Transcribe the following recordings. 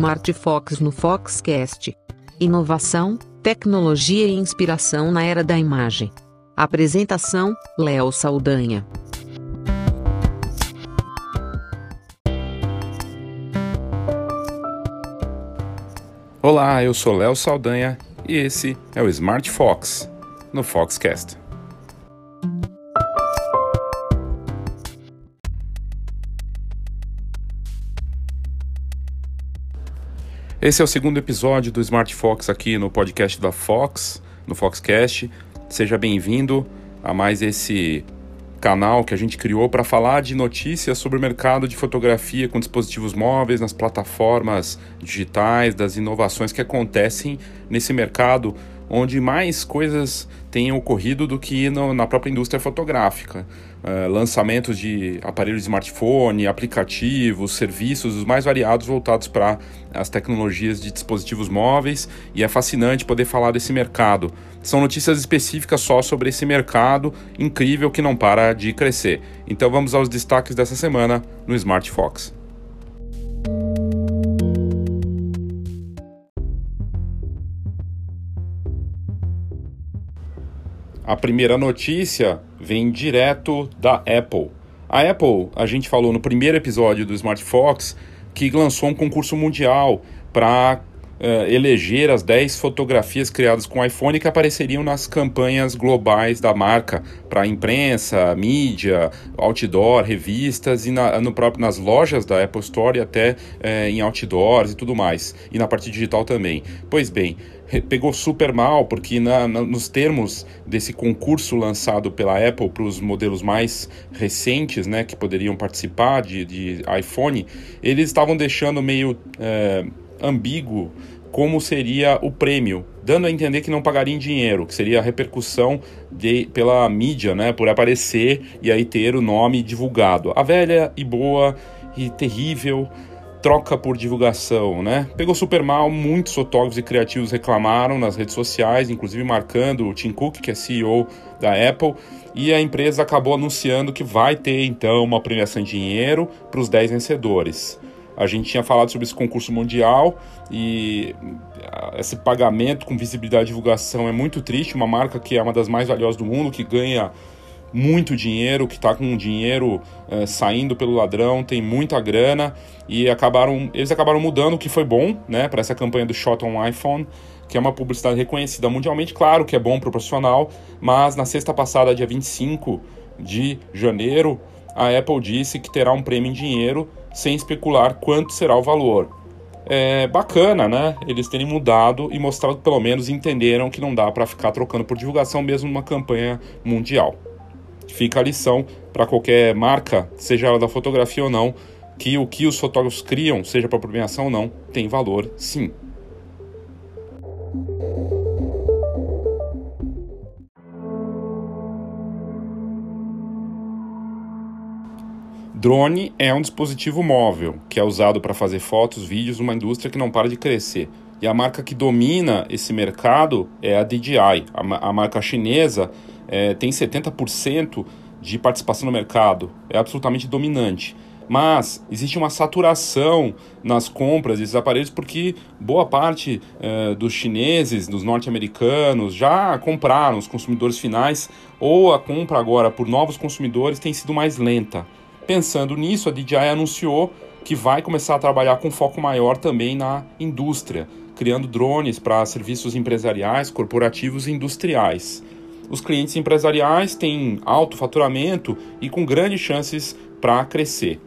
Smart Fox no Foxcast. Inovação, tecnologia e inspiração na era da imagem. Apresentação: Léo Saldanha. Olá, eu sou Léo Saldanha e esse é o Smart Fox no Foxcast. Esse é o segundo episódio do Smart Fox aqui no podcast da Fox, no Foxcast. Seja bem-vindo a mais esse canal que a gente criou para falar de notícias sobre o mercado de fotografia com dispositivos móveis, nas plataformas digitais, das inovações que acontecem nesse mercado onde mais coisas têm ocorrido do que no, na própria indústria fotográfica. Uh, lançamentos de aparelhos de smartphone, aplicativos, serviços, os mais variados voltados para as tecnologias de dispositivos móveis, e é fascinante poder falar desse mercado. São notícias específicas só sobre esse mercado incrível que não para de crescer. Então vamos aos destaques dessa semana no Smart Fox. A primeira notícia vem direto da Apple. A Apple, a gente falou no primeiro episódio do Smart Fox, que lançou um concurso mundial para uh, eleger as 10 fotografias criadas com iPhone que apareceriam nas campanhas globais da marca para imprensa, mídia, outdoor, revistas e na, no próprio, nas lojas da Apple Store e até uh, em outdoors e tudo mais. E na parte digital também. Pois bem, pegou super mal, porque na, na, nos termos desse concurso lançado pela Apple para os modelos mais recentes, né, que poderiam participar de, de iPhone, eles estavam deixando meio é, ambíguo como seria o prêmio, dando a entender que não pagaria em dinheiro, que seria a repercussão de, pela mídia, né, por aparecer e aí ter o nome divulgado. A velha e boa e terrível troca por divulgação, né? Pegou super mal, muitos fotógrafos e criativos reclamaram nas redes sociais, inclusive marcando o Tim Cook, que é CEO da Apple, e a empresa acabou anunciando que vai ter então uma premiação em dinheiro para os 10 vencedores. A gente tinha falado sobre esse concurso mundial e ah, esse pagamento com visibilidade e divulgação é muito triste. Uma marca que é uma das mais valiosas do mundo, que ganha muito dinheiro, que está com dinheiro é, saindo pelo ladrão, tem muita grana e acabaram, eles acabaram mudando o que foi bom, né, para essa campanha do Shot on iPhone, que é uma publicidade reconhecida mundialmente, claro que é bom para o profissional, mas na sexta passada, dia 25 de janeiro, a Apple disse que terá um prêmio em dinheiro sem especular quanto será o valor. É bacana, né? Eles terem mudado e mostrado pelo menos entenderam que não dá para ficar trocando por divulgação mesmo numa campanha mundial fica a lição para qualquer marca, seja ela da fotografia ou não, que o que os fotógrafos criam, seja para premiação ou não, tem valor sim. Drone é um dispositivo móvel que é usado para fazer fotos, vídeos numa indústria que não para de crescer. E a marca que domina esse mercado é a DJI. A, a marca chinesa é, tem 70% de participação no mercado, é absolutamente dominante. Mas existe uma saturação nas compras desses aparelhos porque boa parte é, dos chineses, dos norte-americanos, já compraram os consumidores finais ou a compra agora por novos consumidores tem sido mais lenta. Pensando nisso, a DJI anunciou que vai começar a trabalhar com foco maior também na indústria, criando drones para serviços empresariais, corporativos e industriais os clientes empresariais têm alto faturamento e com grandes chances para crescer.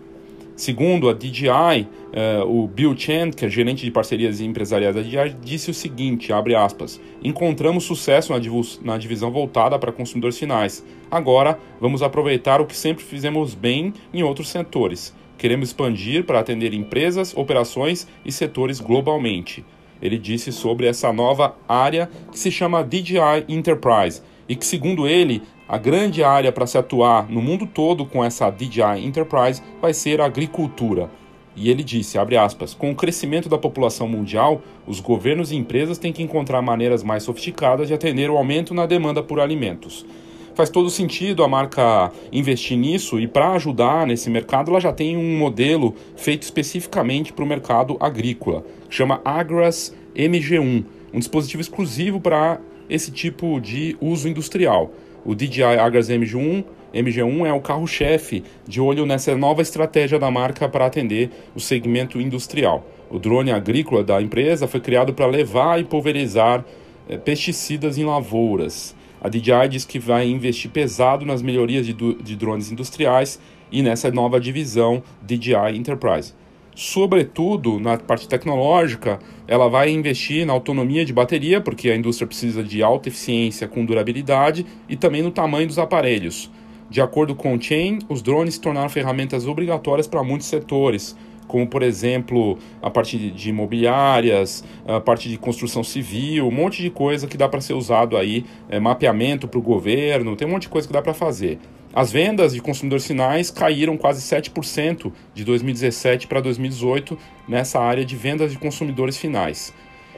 Segundo a DJI, eh, o Bill Chen, que é gerente de parcerias empresariais da DJI, disse o seguinte, abre aspas, encontramos sucesso na, na divisão voltada para consumidores finais. Agora, vamos aproveitar o que sempre fizemos bem em outros setores. Queremos expandir para atender empresas, operações e setores globalmente. Ele disse sobre essa nova área que se chama DJI Enterprise, e que, segundo ele, a grande área para se atuar no mundo todo com essa DJI Enterprise vai ser a agricultura. E ele disse, aspas, com o crescimento da população mundial, os governos e empresas têm que encontrar maneiras mais sofisticadas de atender o aumento na demanda por alimentos. faz todo sentido a marca investir nisso e para ajudar nesse mercado, ela já tem um modelo feito especificamente para o mercado agrícola, chama Agras MG1, um dispositivo exclusivo para esse tipo de uso industrial. O DJI Agras MG1 MG1 é o carro-chefe de olho nessa nova estratégia da marca para atender o segmento industrial. O drone agrícola da empresa foi criado para levar e pulverizar é, pesticidas em lavouras. A DJI diz que vai investir pesado nas melhorias de, de drones industriais e nessa nova divisão DJI Enterprise. Sobretudo na parte tecnológica, ela vai investir na autonomia de bateria, porque a indústria precisa de alta eficiência com durabilidade, e também no tamanho dos aparelhos. De acordo com o Chain, os drones se tornaram ferramentas obrigatórias para muitos setores, como por exemplo a parte de imobiliárias, a parte de construção civil, um monte de coisa que dá para ser usado aí, é, mapeamento para o governo, tem um monte de coisa que dá para fazer. As vendas de consumidores finais caíram quase 7% de 2017 para 2018 nessa área de vendas de consumidores finais.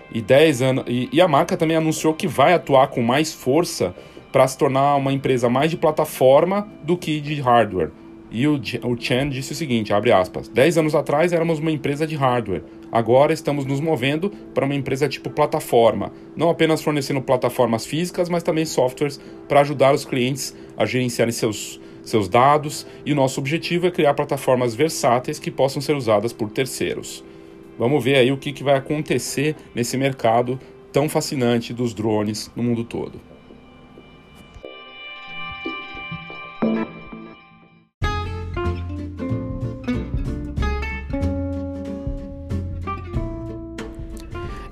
E, 10 anos, e, e a marca também anunciou que vai atuar com mais força para se tornar uma empresa mais de plataforma do que de hardware. E o, o Chen disse o seguinte, abre aspas, 10 anos atrás éramos uma empresa de hardware, agora estamos nos movendo para uma empresa tipo plataforma, não apenas fornecendo plataformas físicas, mas também softwares para ajudar os clientes a gerenciarem seus, seus dados, e o nosso objetivo é criar plataformas versáteis que possam ser usadas por terceiros. Vamos ver aí o que, que vai acontecer nesse mercado tão fascinante dos drones no mundo todo.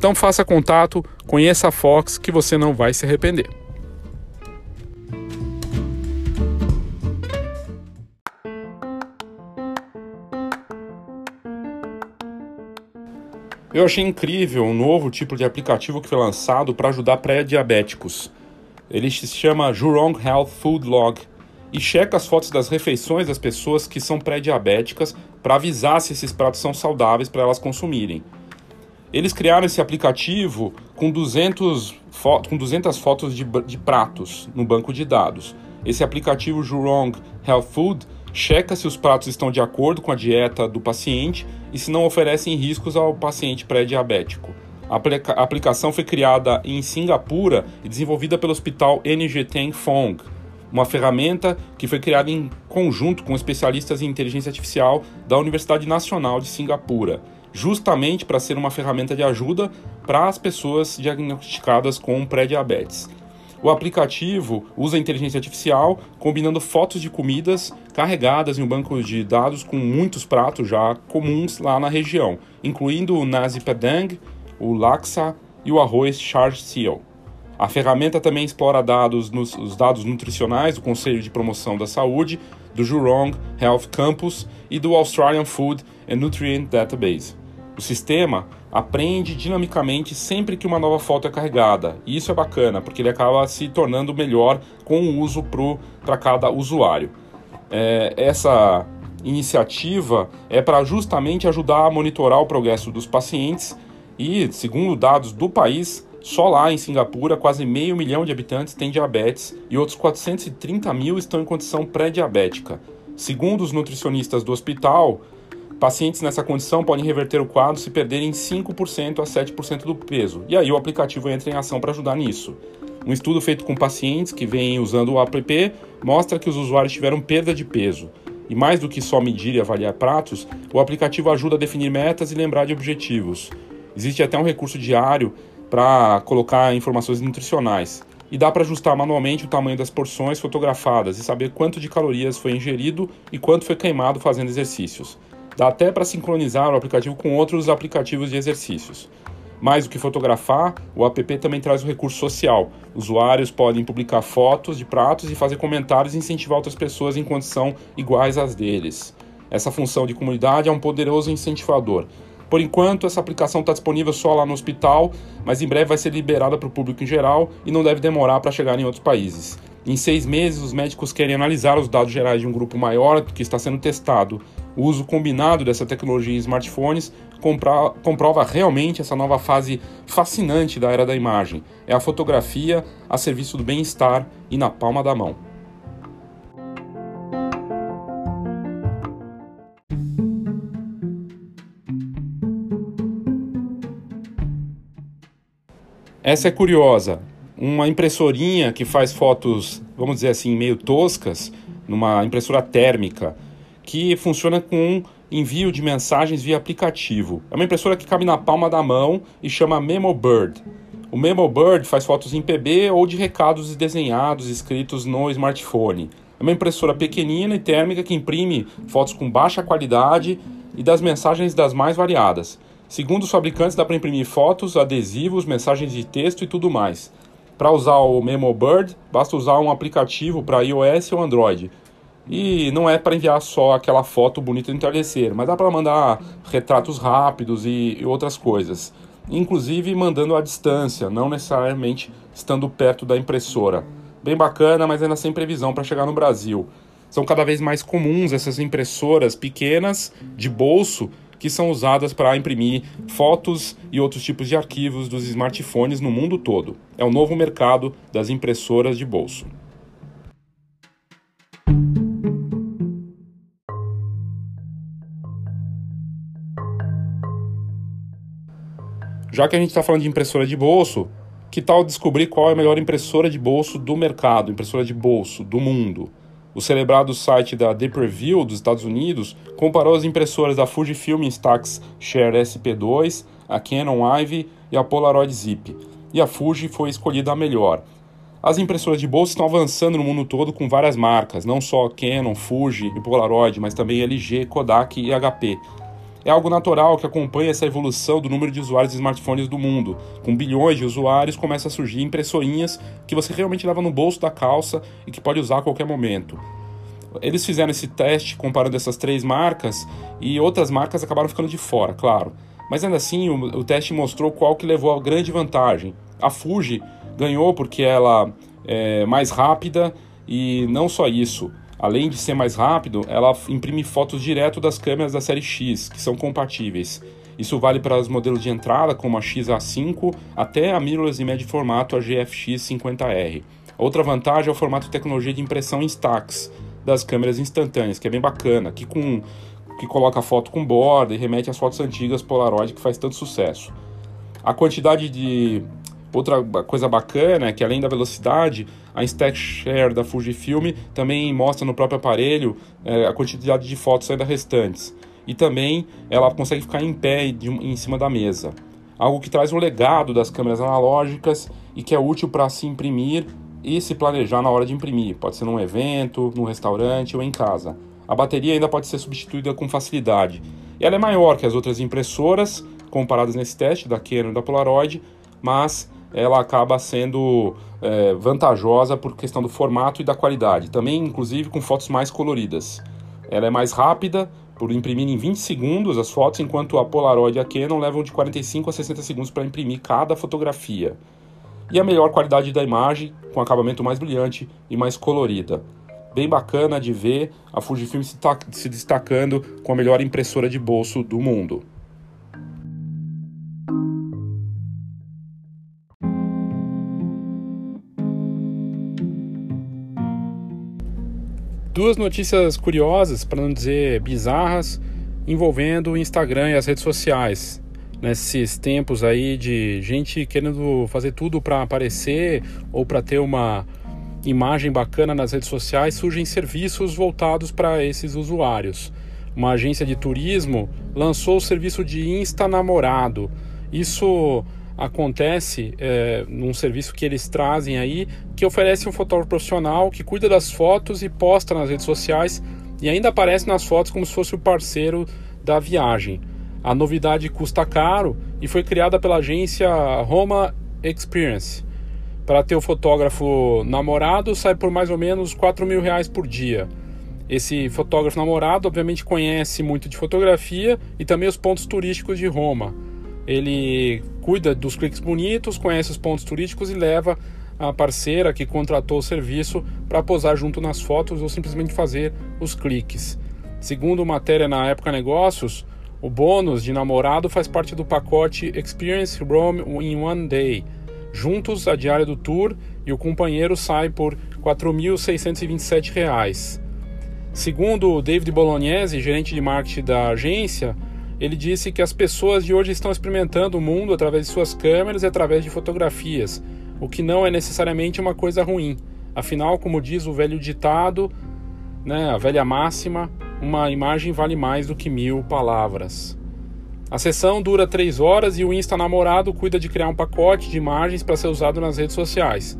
Então faça contato, conheça a Fox que você não vai se arrepender. Eu achei incrível um novo tipo de aplicativo que foi lançado para ajudar pré-diabéticos. Ele se chama Jurong Health Food Log e checa as fotos das refeições das pessoas que são pré-diabéticas para avisar se esses pratos são saudáveis para elas consumirem. Eles criaram esse aplicativo com 200, com 200 fotos de, de pratos no banco de dados. Esse aplicativo Jurong Health Food checa se os pratos estão de acordo com a dieta do paciente e se não oferecem riscos ao paciente pré-diabético. A aplicação foi criada em Singapura e desenvolvida pelo hospital NG Teng Phong, uma ferramenta que foi criada em conjunto com especialistas em inteligência artificial da Universidade Nacional de Singapura justamente para ser uma ferramenta de ajuda para as pessoas diagnosticadas com pré-diabetes. O aplicativo usa inteligência artificial, combinando fotos de comidas carregadas em um banco de dados com muitos pratos já comuns lá na região, incluindo o nasi padang, o laksa e o arroz char siu. A ferramenta também explora dados nos, os dados nutricionais do Conselho de Promoção da Saúde, do Jurong Health Campus e do Australian Food and Nutrient Database. O sistema aprende dinamicamente sempre que uma nova foto é carregada. E isso é bacana, porque ele acaba se tornando melhor com o uso para cada usuário. É, essa iniciativa é para justamente ajudar a monitorar o progresso dos pacientes e, segundo dados do país, só lá em Singapura, quase meio milhão de habitantes têm diabetes e outros 430 mil estão em condição pré-diabética. Segundo os nutricionistas do hospital, pacientes nessa condição podem reverter o quadro se perderem 5% a 7% do peso. E aí o aplicativo entra em ação para ajudar nisso. Um estudo feito com pacientes que vêm usando o app mostra que os usuários tiveram perda de peso. E mais do que só medir e avaliar pratos, o aplicativo ajuda a definir metas e lembrar de objetivos. Existe até um recurso diário para colocar informações nutricionais. E dá para ajustar manualmente o tamanho das porções fotografadas e saber quanto de calorias foi ingerido e quanto foi queimado fazendo exercícios. Dá até para sincronizar o aplicativo com outros aplicativos de exercícios. Mais do que fotografar, o app também traz o recurso social. Usuários podem publicar fotos de pratos e fazer comentários e incentivar outras pessoas em condição iguais às deles. Essa função de comunidade é um poderoso incentivador. Por enquanto, essa aplicação está disponível só lá no hospital, mas em breve vai ser liberada para o público em geral e não deve demorar para chegar em outros países. Em seis meses, os médicos querem analisar os dados gerais de um grupo maior que está sendo testado. O uso combinado dessa tecnologia em smartphones comprova realmente essa nova fase fascinante da era da imagem. É a fotografia a serviço do bem-estar e na palma da mão. Essa é curiosa. Uma impressorinha que faz fotos, vamos dizer assim, meio toscas, numa impressora térmica, que funciona com envio de mensagens via aplicativo. É uma impressora que cabe na palma da mão e chama MemoBird. O MemoBird faz fotos em PB ou de recados desenhados escritos no smartphone. É uma impressora pequenina e térmica que imprime fotos com baixa qualidade e das mensagens das mais variadas. Segundo os fabricantes, dá para imprimir fotos, adesivos, mensagens de texto e tudo mais. Para usar o MemoBird, basta usar um aplicativo para iOS ou Android. E não é para enviar só aquela foto bonita no entardecer, mas dá para mandar retratos rápidos e, e outras coisas. Inclusive mandando à distância, não necessariamente estando perto da impressora. Bem bacana, mas ainda sem previsão para chegar no Brasil. São cada vez mais comuns essas impressoras pequenas de bolso que são usadas para imprimir fotos e outros tipos de arquivos dos smartphones no mundo todo. É o novo mercado das impressoras de bolso. Já que a gente está falando de impressora de bolso, que tal descobrir qual é a melhor impressora de bolso do mercado, impressora de bolso do mundo? O celebrado site da The Preview dos Estados Unidos comparou as impressoras da Fujifilm Instax Share SP2, a Canon Ivy e a Polaroid Zip, e a Fuji foi escolhida a melhor. As impressoras de bolso estão avançando no mundo todo com várias marcas, não só Canon, Fuji e Polaroid, mas também LG, Kodak e HP, é algo natural que acompanha essa evolução do número de usuários de smartphones do mundo. Com bilhões de usuários, começa a surgir impressorinhas que você realmente leva no bolso da calça e que pode usar a qualquer momento. Eles fizeram esse teste comparando essas três marcas e outras marcas acabaram ficando de fora, claro. Mas ainda assim, o, o teste mostrou qual que levou a grande vantagem. A Fuji ganhou porque ela é mais rápida e não só isso, Além de ser mais rápido, ela imprime fotos direto das câmeras da série X, que são compatíveis. Isso vale para os modelos de entrada, como a XA5, até a mirrorless e médio formato, a GFX 50R. Outra vantagem é o formato de tecnologia de impressão Instax das câmeras instantâneas, que é bem bacana, que, com, que coloca foto com borda e remete às fotos antigas Polaroid que faz tanto sucesso. A quantidade de Outra coisa bacana é que além da velocidade, a Stack Share da Fujifilm também mostra no próprio aparelho é, a quantidade de fotos ainda restantes. E também ela consegue ficar em pé de, em cima da mesa. Algo que traz um legado das câmeras analógicas e que é útil para se imprimir e se planejar na hora de imprimir. Pode ser num evento, num restaurante ou em casa. A bateria ainda pode ser substituída com facilidade. Ela é maior que as outras impressoras comparadas nesse teste da Canon e da Polaroid, mas ela acaba sendo é, vantajosa por questão do formato e da qualidade, também inclusive com fotos mais coloridas. Ela é mais rápida, por imprimir em 20 segundos as fotos, enquanto a Polaroid e a Canon levam de 45 a 60 segundos para imprimir cada fotografia. E a melhor qualidade da imagem, com acabamento mais brilhante e mais colorida. bem bacana de ver a Fujifilm se destacando com a melhor impressora de bolso do mundo. Duas notícias curiosas, para não dizer bizarras, envolvendo o Instagram e as redes sociais. Nesses tempos aí de gente querendo fazer tudo para aparecer ou para ter uma imagem bacana nas redes sociais, surgem serviços voltados para esses usuários. Uma agência de turismo lançou o serviço de Insta Namorado. Isso acontece é, num serviço que eles trazem aí, que oferece um fotógrafo profissional que cuida das fotos e posta nas redes sociais e ainda aparece nas fotos como se fosse o parceiro da viagem. A novidade custa caro e foi criada pela agência Roma Experience. Para ter o fotógrafo namorado sai por mais ou menos 4 mil reais por dia. Esse fotógrafo namorado obviamente conhece muito de fotografia e também os pontos turísticos de Roma. Ele cuida dos cliques bonitos, conhece os pontos turísticos e leva a parceira que contratou o serviço para posar junto nas fotos ou simplesmente fazer os cliques. Segundo matéria na Época Negócios, o bônus de namorado faz parte do pacote Experience Rome in One Day. Juntos, a diária do tour e o companheiro sai por R$ 4.627. Segundo David Bolognese, gerente de marketing da agência, ele disse que as pessoas de hoje estão experimentando o mundo através de suas câmeras e através de fotografias, o que não é necessariamente uma coisa ruim. Afinal, como diz o velho ditado, né, a velha máxima, uma imagem vale mais do que mil palavras. A sessão dura três horas e o Insta Namorado cuida de criar um pacote de imagens para ser usado nas redes sociais.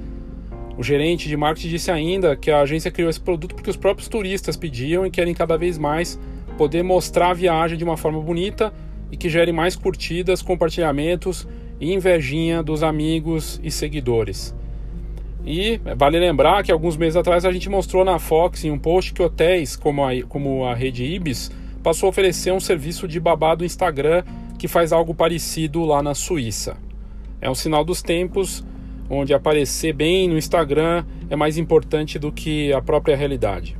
O gerente de marketing disse ainda que a agência criou esse produto porque os próprios turistas pediam e querem cada vez mais poder mostrar a viagem de uma forma bonita e que gere mais curtidas, compartilhamentos e invejinha dos amigos e seguidores. E vale lembrar que alguns meses atrás a gente mostrou na Fox em um post que hotéis como a, como a rede Ibis passou a oferecer um serviço de babá do Instagram que faz algo parecido lá na Suíça. É um sinal dos tempos onde aparecer bem no Instagram é mais importante do que a própria realidade.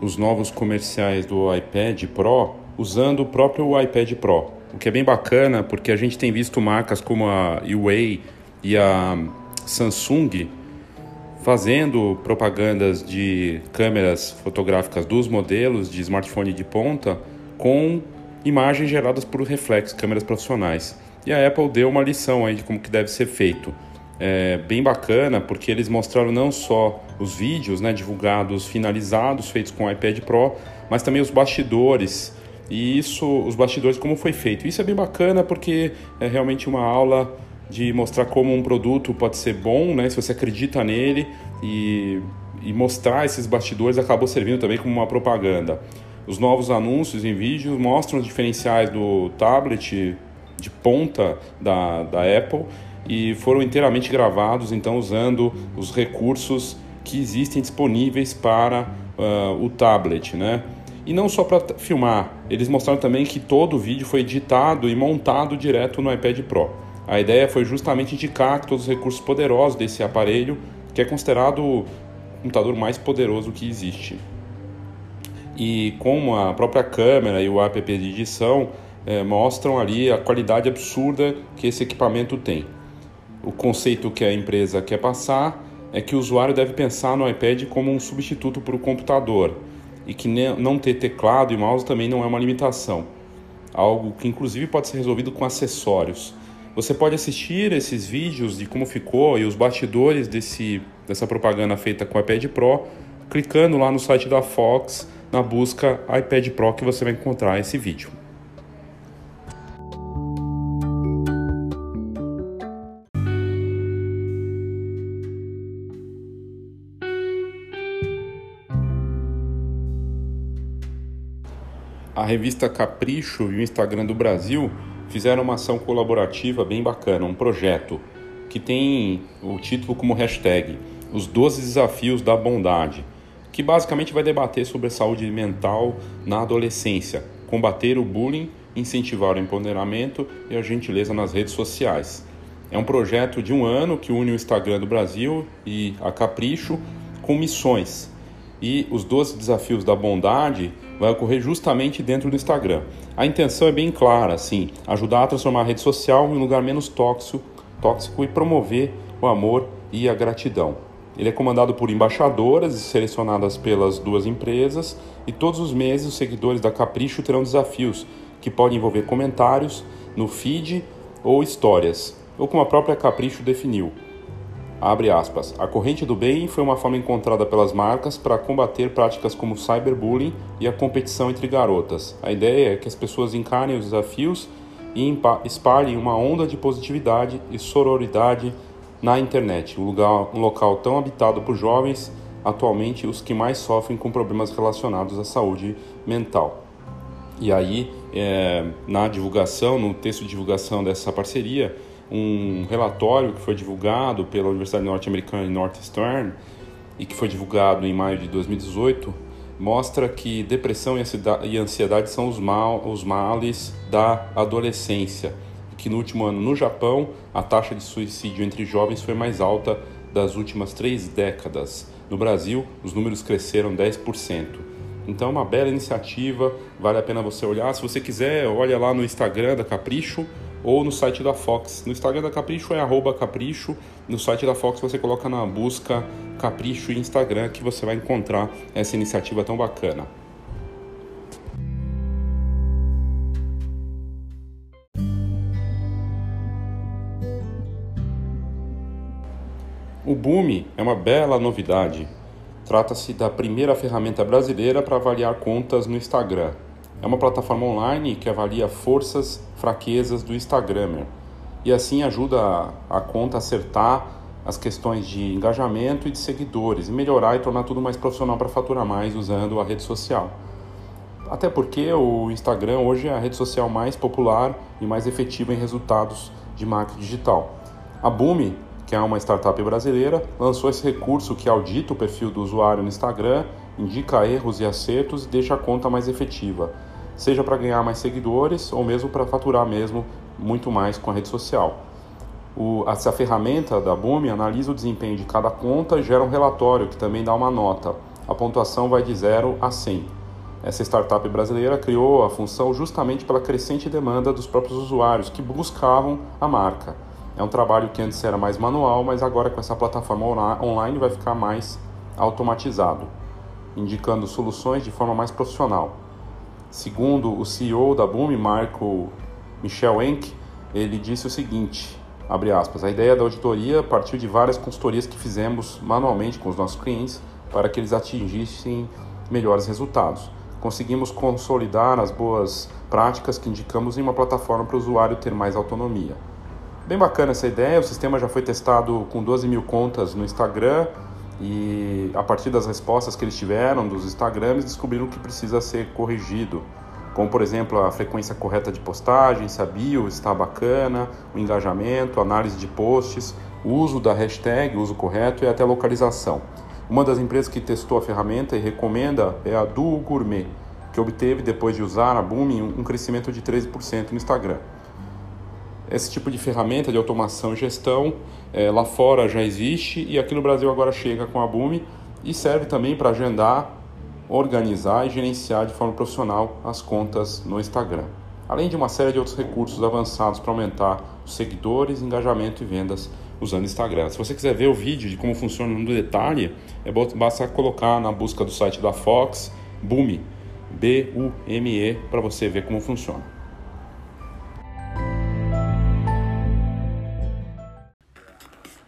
os novos comerciais do iPad Pro usando o próprio iPad Pro, o que é bem bacana porque a gente tem visto marcas como a Huawei e a Samsung fazendo propagandas de câmeras fotográficas dos modelos de smartphone de ponta com imagens geradas por reflexos, câmeras profissionais. E a Apple deu uma lição aí de como que deve ser feito é, bem bacana, porque eles mostraram não só os vídeos né, divulgados, finalizados, feitos com o iPad Pro, mas também os bastidores. E isso, os bastidores, como foi feito. Isso é bem bacana porque é realmente uma aula de mostrar como um produto pode ser bom, né, se você acredita nele, e, e mostrar esses bastidores acabou servindo também como uma propaganda. Os novos anúncios em vídeos mostram os diferenciais do tablet de ponta da, da Apple e foram inteiramente gravados, então usando os recursos que existem disponíveis para uh, o tablet, né? E não só para filmar, eles mostraram também que todo o vídeo foi editado e montado direto no iPad Pro. A ideia foi justamente indicar todos os recursos poderosos desse aparelho, que é considerado o computador mais poderoso que existe. E como a própria câmera e o app de edição eh, mostram ali a qualidade absurda que esse equipamento tem. O conceito que a empresa quer passar é que o usuário deve pensar no iPad como um substituto para o computador e que não ter teclado e mouse também não é uma limitação, algo que inclusive pode ser resolvido com acessórios. Você pode assistir esses vídeos de como ficou e os bastidores desse, dessa propaganda feita com o iPad Pro, clicando lá no site da Fox na busca iPad Pro que você vai encontrar esse vídeo. A revista Capricho e o Instagram do Brasil fizeram uma ação colaborativa bem bacana, um projeto que tem o título como hashtag Os 12 Desafios da Bondade, que basicamente vai debater sobre a saúde mental na adolescência, combater o bullying, incentivar o empoderamento e a gentileza nas redes sociais. É um projeto de um ano que une o Instagram do Brasil e a Capricho com missões. E os 12 desafios da bondade vai ocorrer justamente dentro do Instagram. A intenção é bem clara, assim, ajudar a transformar a rede social em um lugar menos tóxico, tóxico e promover o amor e a gratidão. Ele é comandado por embaixadoras selecionadas pelas duas empresas e todos os meses os seguidores da Capricho terão desafios que podem envolver comentários no feed ou histórias, ou como a própria Capricho definiu. Abre aspas. A corrente do bem foi uma forma encontrada pelas marcas para combater práticas como cyberbullying e a competição entre garotas. A ideia é que as pessoas encarem os desafios e espalhem uma onda de positividade e sororidade na internet, um, lugar, um local tão habitado por jovens, atualmente os que mais sofrem com problemas relacionados à saúde mental. E aí, é, na divulgação, no texto de divulgação dessa parceria, um relatório que foi divulgado pela Universidade Norte-Americana Northeastern e que foi divulgado em maio de 2018 mostra que depressão e ansiedade são os, mal, os males da adolescência que no último ano no Japão a taxa de suicídio entre jovens foi mais alta das últimas três décadas. No Brasil, os números cresceram 10%. Então é uma bela iniciativa, vale a pena você olhar. Se você quiser, olha lá no Instagram da Capricho ou no site da Fox. No Instagram da Capricho é arroba capricho, no site da Fox você coloca na busca Capricho Instagram que você vai encontrar essa iniciativa tão bacana. O Boom é uma bela novidade. Trata-se da primeira ferramenta brasileira para avaliar contas no Instagram. É uma plataforma online que avalia forças, fraquezas do Instagrammer e assim ajuda a, a conta a acertar as questões de engajamento e de seguidores e melhorar e tornar tudo mais profissional para faturar mais usando a rede social. Até porque o Instagram hoje é a rede social mais popular e mais efetiva em resultados de marketing digital. A Boom que é uma startup brasileira, lançou esse recurso que audita o perfil do usuário no Instagram, indica erros e acertos e deixa a conta mais efetiva, seja para ganhar mais seguidores ou mesmo para faturar mesmo muito mais com a rede social. O, essa ferramenta da Boom analisa o desempenho de cada conta e gera um relatório que também dá uma nota. A pontuação vai de 0 a 100. Essa startup brasileira criou a função justamente pela crescente demanda dos próprios usuários que buscavam a marca. É um trabalho que antes era mais manual, mas agora com essa plataforma online vai ficar mais automatizado, indicando soluções de forma mais profissional. Segundo o CEO da Boom, Marco Michel Enck, ele disse o seguinte, aspas, a ideia da auditoria partiu de várias consultorias que fizemos manualmente com os nossos clientes para que eles atingissem melhores resultados. Conseguimos consolidar as boas práticas que indicamos em uma plataforma para o usuário ter mais autonomia. Bem bacana essa ideia, o sistema já foi testado com 12 mil contas no Instagram e a partir das respostas que eles tiveram dos Instagrams descobriram que precisa ser corrigido, como por exemplo a frequência correta de postagem, se a bio está bacana, o engajamento, análise de posts, uso da hashtag, uso correto e até localização. Uma das empresas que testou a ferramenta e recomenda é a Duo Gourmet, que obteve, depois de usar a Booming, um crescimento de 13% no Instagram. Esse tipo de ferramenta de automação e gestão é, lá fora já existe e aqui no Brasil agora chega com a Boom e serve também para agendar, organizar e gerenciar de forma profissional as contas no Instagram. Além de uma série de outros recursos avançados para aumentar os seguidores, engajamento e vendas usando Instagram. Se você quiser ver o vídeo de como funciona no detalhe, é basta colocar na busca do site da Fox, Boom, B-U-M-E, para você ver como funciona.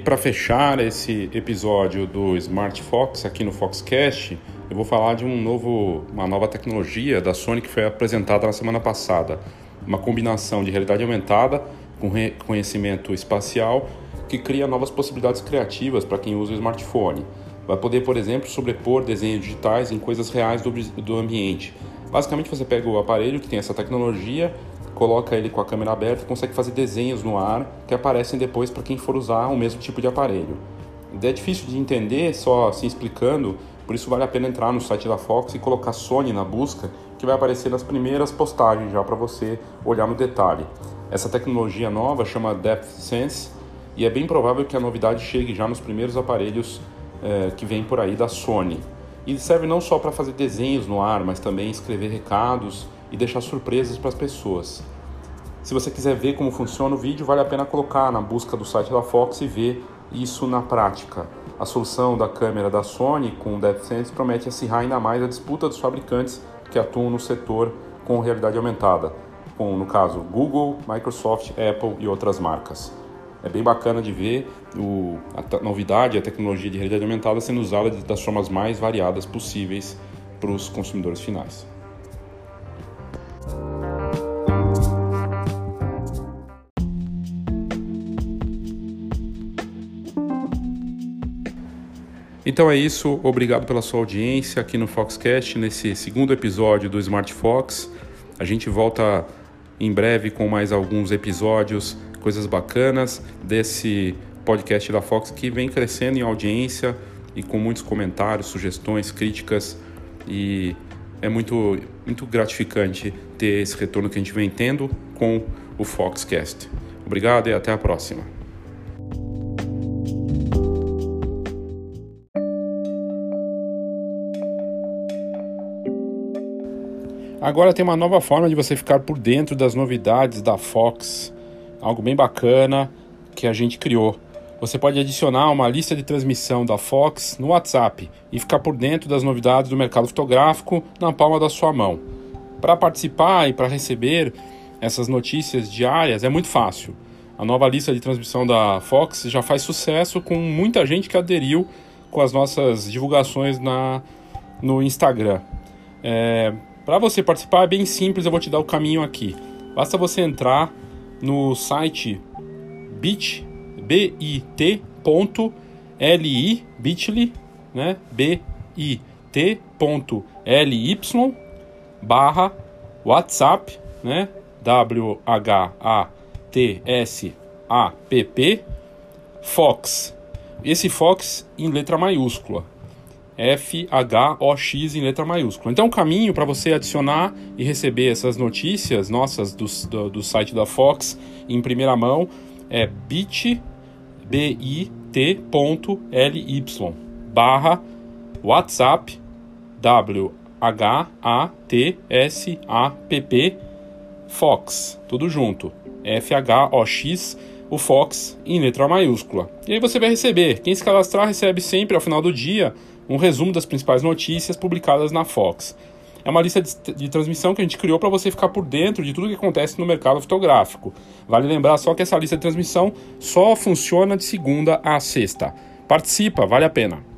E para fechar esse episódio do Smart Fox aqui no Foxcast, eu vou falar de um novo, uma nova tecnologia da Sony que foi apresentada na semana passada. Uma combinação de realidade aumentada com reconhecimento espacial que cria novas possibilidades criativas para quem usa o smartphone. Vai poder, por exemplo, sobrepor desenhos digitais em coisas reais do, do ambiente. Basicamente, você pega o aparelho que tem essa tecnologia coloca ele com a câmera aberta e consegue fazer desenhos no ar que aparecem depois para quem for usar o mesmo tipo de aparelho. É difícil de entender só assim explicando, por isso vale a pena entrar no site da Fox e colocar Sony na busca, que vai aparecer nas primeiras postagens já para você olhar no detalhe. Essa tecnologia nova chama Depth Sense e é bem provável que a novidade chegue já nos primeiros aparelhos é, que vem por aí da Sony. E serve não só para fazer desenhos no ar, mas também escrever recados e deixar surpresas para as pessoas. Se você quiser ver como funciona o vídeo, vale a pena colocar na busca do site da Fox e ver isso na prática. A solução da câmera da Sony com o DepthSense promete acirrar ainda mais a disputa dos fabricantes que atuam no setor com realidade aumentada, com, no caso, Google, Microsoft, Apple e outras marcas. É bem bacana de ver o, a novidade, a tecnologia de realidade aumentada sendo usada das formas mais variadas possíveis para os consumidores finais. Então é isso, obrigado pela sua audiência aqui no Foxcast, nesse segundo episódio do Smart Fox. A gente volta em breve com mais alguns episódios, coisas bacanas desse podcast da Fox que vem crescendo em audiência e com muitos comentários, sugestões, críticas e é muito, muito gratificante ter esse retorno que a gente vem tendo com o Foxcast. Obrigado e até a próxima. Agora tem uma nova forma de você ficar por dentro das novidades da Fox, algo bem bacana que a gente criou. Você pode adicionar uma lista de transmissão da Fox no WhatsApp e ficar por dentro das novidades do mercado fotográfico na palma da sua mão. Para participar e para receber essas notícias diárias é muito fácil. A nova lista de transmissão da Fox já faz sucesso com muita gente que aderiu com as nossas divulgações na, no Instagram. É, para você participar é bem simples, eu vou te dar o caminho aqui. Basta você entrar no site bit, bit.ly, bit.ly, né? bit.ly barra WhatsApp, né? W-H-A-T-S-A-P-P Fox. Esse Fox em letra maiúscula. F-H-O-X em letra maiúscula. Então, o caminho para você adicionar e receber essas notícias nossas do, do, do, site da Fox em primeira mão é bit, bit.ly barra WhatsApp W-H-A-T-S-A-P-P Fox, tudo junto. F-H-O-X o Fox em letra maiúscula. E aí você vai receber. Quem se cadastrar recebe sempre ao final do dia um resumo das principais notícias publicadas na Fox. É uma lista de, de transmissão que a gente criou para você ficar por dentro de tudo que acontece no mercado fotográfico. Vale lembrar só que essa lista de transmissão só funciona de segunda a sexta. Participa, vale a pena.